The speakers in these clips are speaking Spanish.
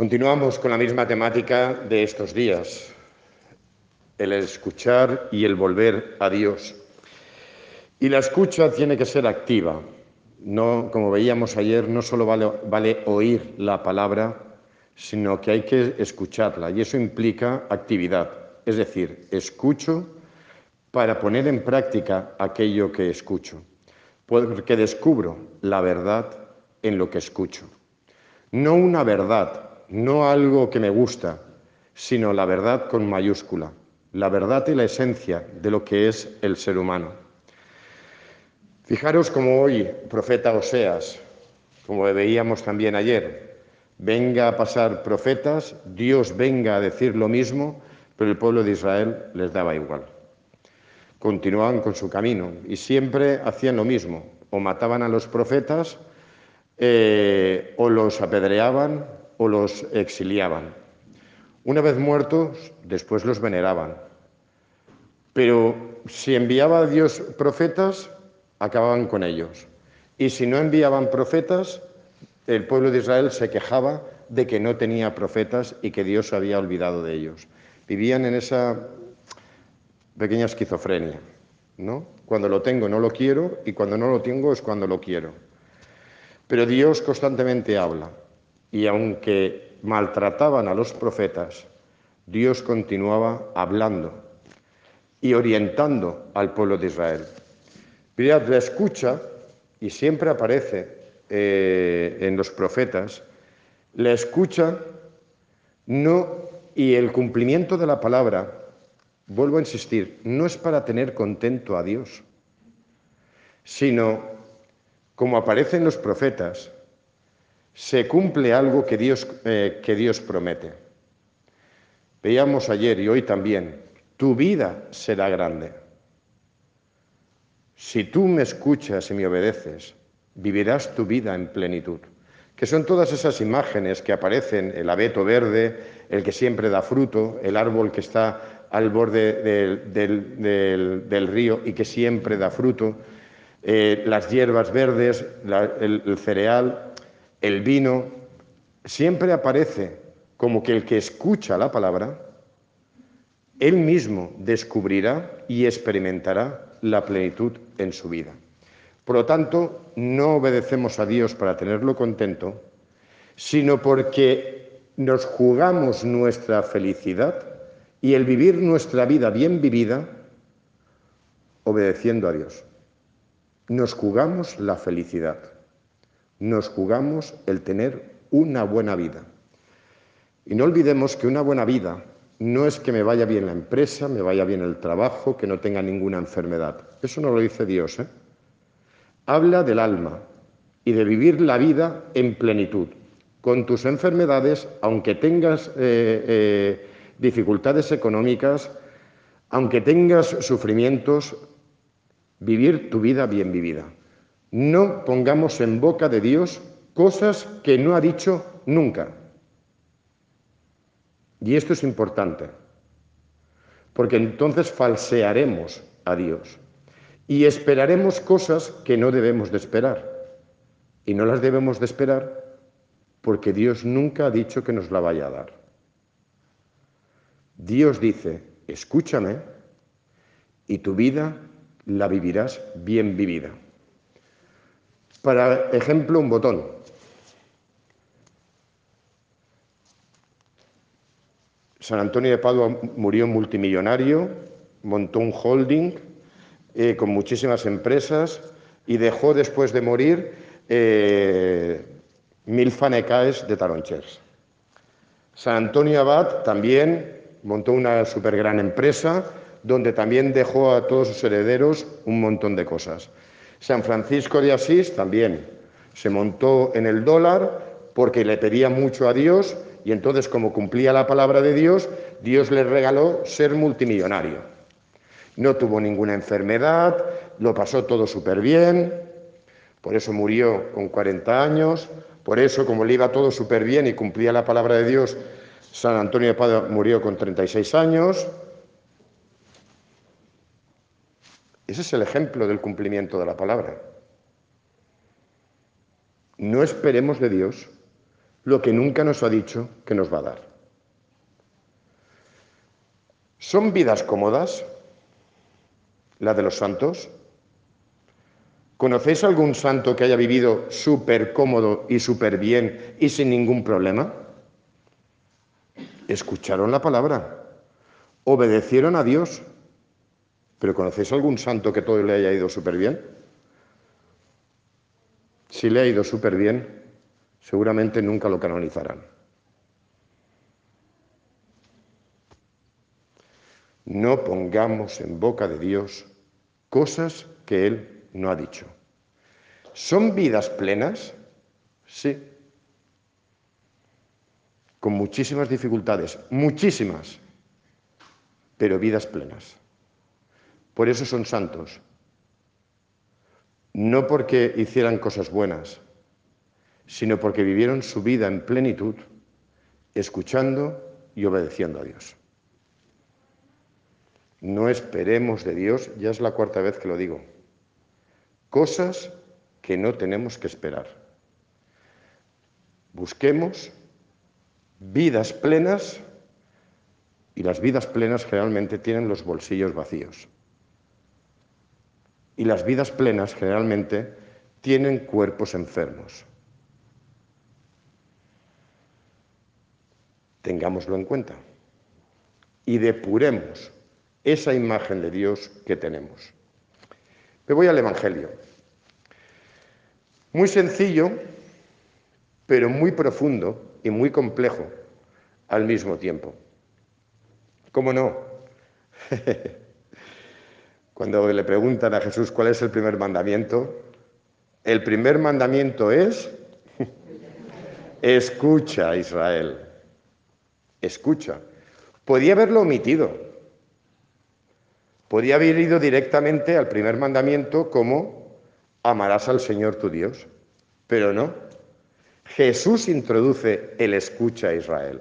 Continuamos con la misma temática de estos días, el escuchar y el volver a Dios. Y la escucha tiene que ser activa. No, como veíamos ayer, no solo vale, oír la palabra, sino que hay que escucharla y eso implica actividad. Es decir, escucho para poner en práctica aquello que escucho, porque descubro la verdad en lo que escucho. No una verdad, no algo que me gusta, sino la verdad con mayúscula, la verdad y la esencia de lo que es el ser humano. Fijaros como hoy, profeta Oseas, como veíamos también ayer, venga a pasar profetas, Dios venga a decir lo mismo, pero el pueblo de Israel les daba igual. Continuaban con su camino y siempre hacían lo mismo, o mataban a los profetas, eh, o los apedreaban, o los exiliaban. Una vez muertos, después los veneraban. Pero si enviaba a Dios profetas, acababan con ellos. Y si no enviaban profetas, el pueblo de Israel se quejaba de que no tenía profetas y que Dios se había olvidado de ellos. Vivían en esa pequeña esquizofrenia, ¿no? Cuando lo tengo no lo quiero y cuando no lo tengo es cuando lo quiero. Pero Dios constantemente habla y aunque maltrataban a los profetas, Dios continuaba hablando y orientando al pueblo de Israel. Mirad, la escucha, y siempre aparece eh, en los profetas, la escucha no, y el cumplimiento de la palabra, vuelvo a insistir, no es para tener contento a Dios, sino, como aparece en los profetas, se cumple algo que Dios, eh, que Dios promete. Veíamos ayer y hoy también, tu vida será grande. Si tú me escuchas y me obedeces, vivirás tu vida en plenitud. Que son todas esas imágenes que aparecen, el abeto verde, el que siempre da fruto, el árbol que está al borde del, río y que siempre da fruto, eh, las hierbas verdes, el cereal, el vino, siempre aparece como que el que escucha la palabra, él mismo descubrirá y experimentará la plenitud en su vida. Por lo tanto, no obedecemos a Dios para tenerlo contento, sino porque nos jugamos nuestra felicidad y el vivir nuestra vida bien vivida obedeciendo a Dios. Nos jugamos la felicidad nos jugamos el tener una buena vida. Y no olvidemos que una buena vida no es que me vaya bien la empresa, me vaya bien el trabajo, que no tenga ninguna enfermedad. Eso no lo dice Dios. ¿eh? Habla del alma y de vivir la vida en plenitud. Con tus enfermedades, aunque tengas eh, eh, dificultades económicas, aunque tengas sufrimientos, vivir tu vida bien vivida. No pongamos en boca de Dios cosas que no ha dicho nunca. Y esto es importante, porque entonces falsearemos a Dios y esperaremos cosas que no debemos de esperar. Y no las debemos de esperar porque Dios nunca ha dicho que nos la vaya a dar. Dios dice, escúchame y tu vida la vivirás bien vivida. Para ejemplo, un botón. San Antonio de Padua murió multimillonario, montó un holding eh, con muchísimas empresas y dejó después de morir eh, mil fanecaes de taronchers. San Antonio Abad también montó una super gran empresa donde también dejó a todos sus herederos un montón de cosas. San Francisco de Asís también se montó en el dólar porque le pedía mucho a Dios y entonces como cumplía la palabra de Dios, Dios le regaló ser multimillonario. No tuvo ninguna enfermedad, lo pasó todo súper bien, por eso murió con 40 años, por eso como le iba todo súper bien y cumplía la palabra de Dios, San Antonio de Padua murió con 36 años, Ese es el ejemplo del cumplimiento de la palabra. No esperemos de Dios lo que nunca nos ha dicho que nos va a dar. ¿Son vidas cómodas la de los santos? ¿Conocéis algún santo que haya vivido súper cómodo y súper bien y sin ningún problema? Escucharon la palabra, obedecieron a Dios, pero ¿conocéis algún santo que todo le haya ido súper bien? Si le ha ido súper bien, seguramente nunca lo canonizarán. No pongamos en boca de Dios cosas que Él no ha dicho. ¿Son vidas plenas? Sí. Con muchísimas dificultades, muchísimas, pero vidas plenas. Por eso son santos. No porque hicieran cosas buenas, sino porque vivieron su vida en plenitud, escuchando y obedeciendo a Dios. No esperemos de Dios, ya es la cuarta vez que lo digo, cosas que no tenemos que esperar. Busquemos vidas plenas y las vidas plenas generalmente tienen los bolsillos vacíos. Y las vidas plenas generalmente tienen cuerpos enfermos. tengámoslo en cuenta y depuremos esa imagen de Dios que tenemos. Me voy al Evangelio. Muy sencillo, pero muy profundo y muy complejo al mismo tiempo. ¿Cómo no? Cuando le preguntan a Jesús cuál es el primer mandamiento, el primer mandamiento es, escucha Israel escucha. Podía haberlo omitido. Podía haber ido directamente al primer mandamiento como amarás al Señor tu Dios. Pero no. Jesús introduce el escucha a Israel.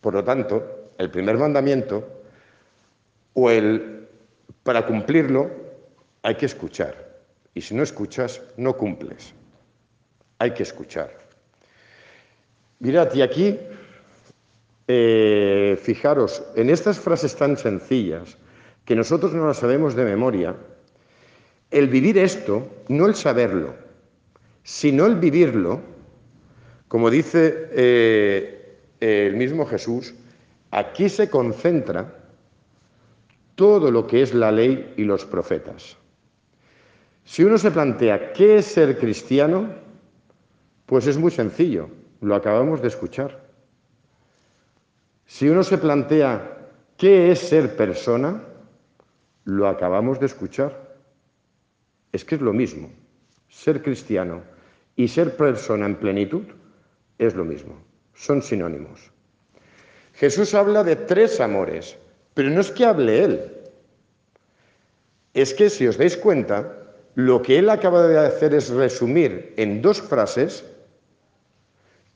Por lo tanto, el primer mandamiento o el para cumplirlo hay que escuchar. Y si no escuchas, no cumples. Hay que escuchar. Mirad, y aquí eh, fijaros, en estas frases tan sencillas, que nosotros no las sabemos de memoria, el vivir esto, no el saberlo, sino el vivirlo, como dice eh, el mismo Jesús, aquí se concentra todo lo que es la ley y los profetas. Si uno se plantea qué es ser cristiano, pues es muy sencillo, lo acabamos de escuchar. Si uno se plantea qué es ser persona, lo acabamos de escuchar. Es que es lo mismo. Ser cristiano y ser persona en plenitud es lo mismo. Son sinónimos. Jesús habla de tres amores, pero no es que hable él. Es que si os dais cuenta, lo que él acaba de hacer es resumir en dos frases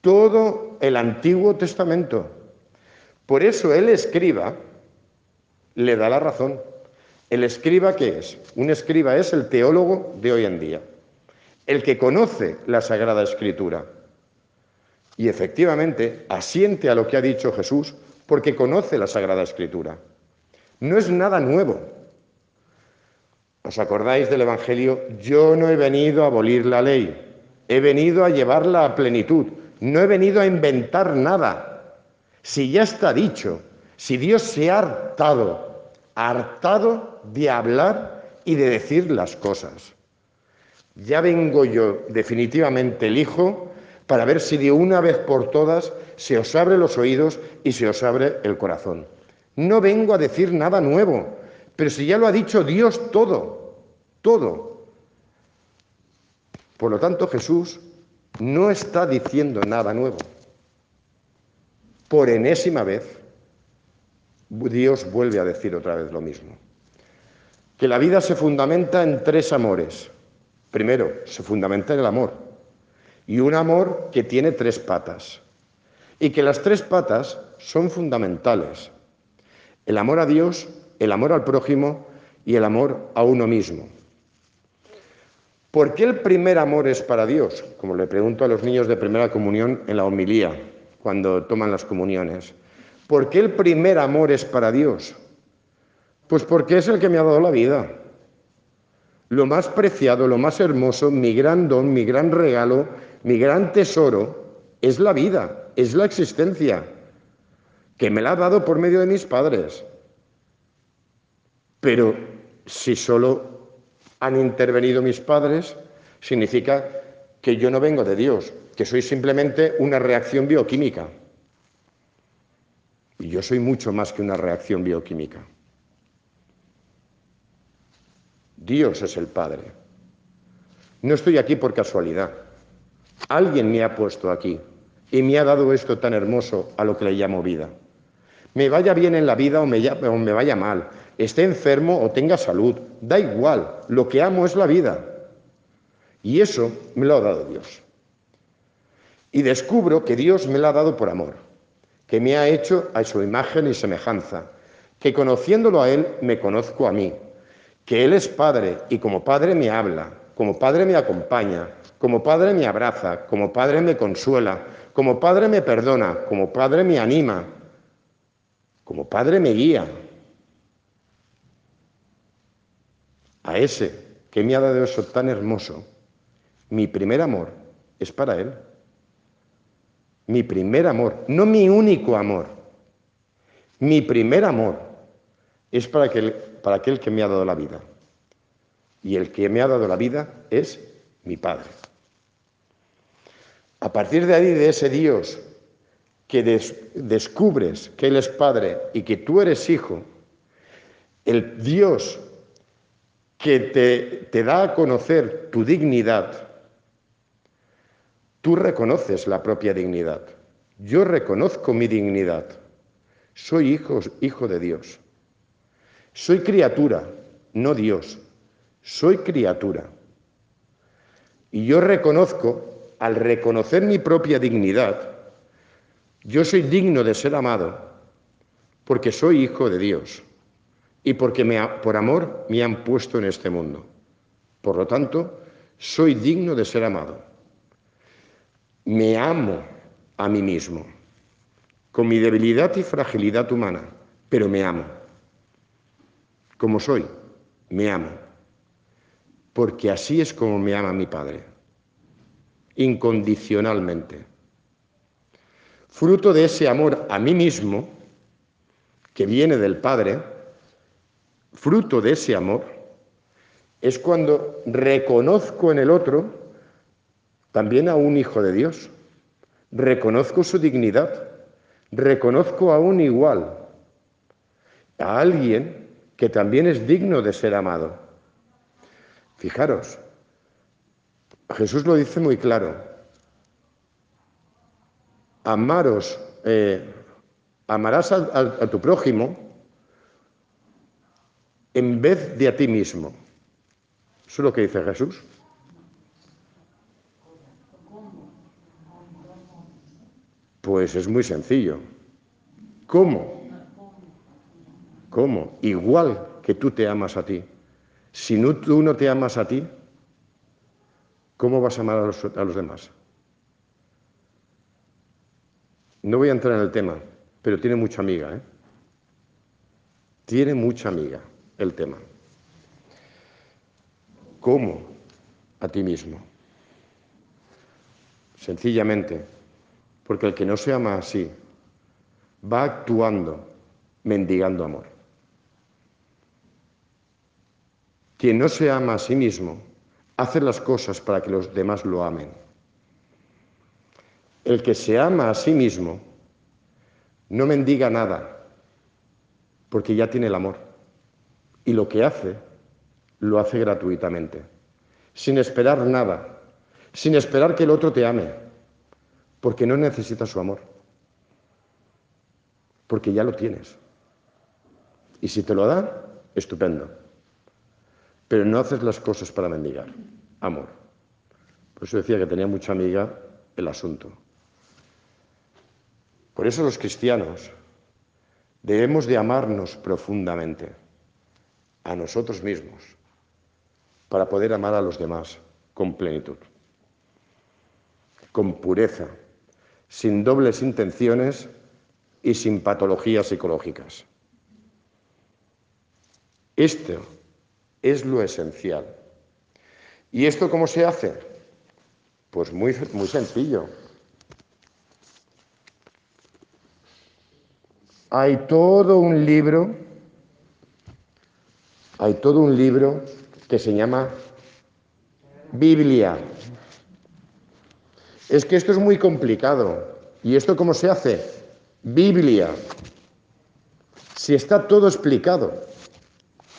todo el Antiguo Testamento. Por eso el escriba le da la razón. ¿El escriba qué es? Un escriba es el teólogo de hoy en día, el que conoce la Sagrada Escritura. Y efectivamente asiente a lo que ha dicho Jesús porque conoce la Sagrada Escritura. No es nada nuevo. ¿Os acordáis del Evangelio? Yo no he venido a abolir la ley, he venido a llevarla a plenitud, no he venido a inventar nada, si ya está dicho, si Dios se ha hartado, hartado de hablar y de decir las cosas. Ya vengo yo definitivamente el Hijo para ver si de una vez por todas se os abre los oídos y se os abre el corazón. No vengo a decir nada nuevo, pero si ya lo ha dicho Dios todo, todo. Por lo tanto, Jesús no está diciendo nada nuevo. Por enésima vez, Dios vuelve a decir otra vez lo mismo. Que la vida se fundamenta en tres amores. Primero, se fundamenta en el amor. Y un amor que tiene tres patas. Y que las tres patas son fundamentales. El amor a Dios, el amor al prójimo y el amor a uno mismo. ¿Por qué el primer amor es para Dios? Como le pregunto a los niños de primera comunión en la homilía, cuando toman las comuniones. ¿Por qué el primer amor es para Dios? Pues porque es el que me ha dado la vida. Lo más preciado, lo más hermoso, mi gran don, mi gran regalo, mi gran tesoro, es la vida, es la existencia, que me la ha dado por medio de mis padres. Pero si solo han intervenido mis padres, significa que yo no vengo de Dios, que soy simplemente una reacción bioquímica. Y yo soy mucho más que una reacción bioquímica. Dios es el Padre. No estoy aquí por casualidad. Alguien me ha puesto aquí y me ha dado esto tan hermoso a lo que le llamo vida. Me vaya bien en la vida o me, vaya mal, esté enfermo o tenga salud, da igual, lo que amo es la vida. Y eso me lo ha dado Dios. Y descubro que Dios me lo ha dado por amor, que me ha hecho a su imagen y semejanza, que conociéndolo a Él me conozco a mí, que Él es Padre y como Padre me habla, como Padre me acompaña, como Padre me abraza, como Padre me consuela, como Padre me perdona, como Padre me anima, como Padre me guía. A ese que me ha dado eso tan hermoso, mi primer amor es para Él. Mi primer amor, no mi único amor. Mi primer amor es para aquel, para aquel que me ha dado la vida. Y el que me ha dado la vida es mi Padre. A partir de ahí, de ese Dios que descubres que Él es Padre y que tú eres hijo, el Dios que te, te da a conocer tu dignidad, tú reconoces la propia dignidad. Yo reconozco mi dignidad. Soy hijo, hijo de Dios. Soy criatura, no Dios. Soy criatura. Y yo reconozco, al reconocer mi propia dignidad, yo soy digno de ser amado porque soy hijo de Dios y porque por amor me han puesto en este mundo. Por lo tanto, soy digno de ser amado. Me amo a mí mismo, con mi debilidad y fragilidad humana, pero me amo como soy, me amo, porque así es como me ama mi Padre, incondicionalmente. Fruto de ese amor a mí mismo, que viene del Padre, fruto de ese amor, es cuando reconozco en el otro también a un hijo de Dios, reconozco su dignidad, reconozco a un igual, a alguien que también es digno de ser amado. Fijaros, Jesús lo dice muy claro. Amaros, eh, amarás a, tu prójimo en vez de a ti mismo. Eso es lo que dice Jesús. Pues es muy sencillo. ¿Cómo? ¿Cómo? Igual que tú te amas a ti. Si no, tú no te amas a ti, ¿cómo vas a amar a los, demás? No voy a entrar en el tema, pero tiene mucha amiga. ¿eh? Tiene mucha amiga el tema. ¿Cómo? A ti mismo. Sencillamente, porque el que no se ama así va actuando mendigando amor. Quien no se ama a sí mismo hace las cosas para que los demás lo amen. El que se ama a sí mismo no mendiga nada, porque ya tiene el amor. Y lo que hace, lo hace gratuitamente, sin esperar nada, sin esperar que el otro te ame, porque no necesita su amor, porque ya lo tienes. Y si te lo da, estupendo. Pero no haces las cosas para mendigar. Amor. Por eso decía que tenía mucha amiga el asunto. Por eso los cristianos debemos de amarnos profundamente a nosotros mismos para poder amar a los demás. con plenitud, con pureza, sin dobles intenciones y sin patologías psicológicas. Esto es lo esencial. ¿Y esto cómo se hace? Pues muy, muy sencillo. Hay todo un libro, hay todo un libro que se llama Biblia. Es que esto es muy complicado. ¿Y esto cómo se hace? Biblia. Si está todo explicado,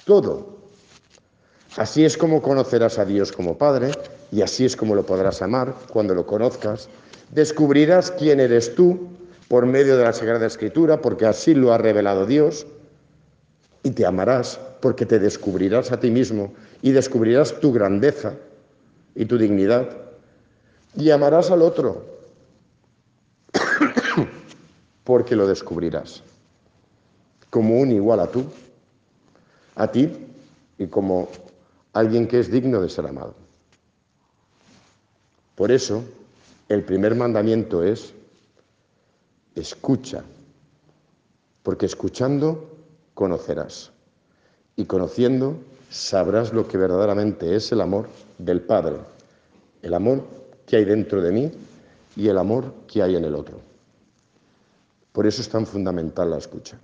todo. Así es como conocerás a Dios como Padre y así es como lo podrás amar cuando lo conozcas. Descubrirás quién eres tú por medio de la Sagrada Escritura, porque así lo ha revelado Dios, y te amarás porque te descubrirás a ti mismo y descubrirás tu grandeza y tu dignidad, y amarás al otro porque lo descubrirás como un igual a tú, a ti y como alguien que es digno de ser amado. Por eso, el primer mandamiento es escucha, porque escuchando conocerás y conociendo sabrás lo que verdaderamente es el amor del Padre, el amor que hay dentro de mí y el amor que hay en el otro. Por eso es tan fundamental la escucha.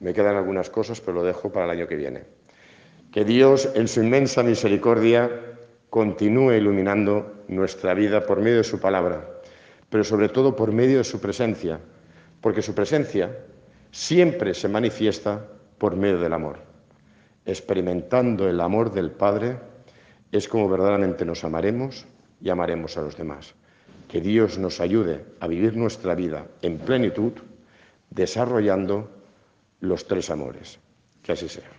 Me quedan algunas cosas, pero lo dejo para el año que viene. Que Dios, en su inmensa misericordia, continúe iluminando nuestra vida por medio de su palabra, pero sobre todo por medio de su presencia, porque su presencia siempre se manifiesta por medio del amor. Experimentando el amor del Padre es como verdaderamente nos amaremos y amaremos a los demás. Que Dios nos ayude a vivir nuestra vida en plenitud, desarrollando los tres amores. Que así sea.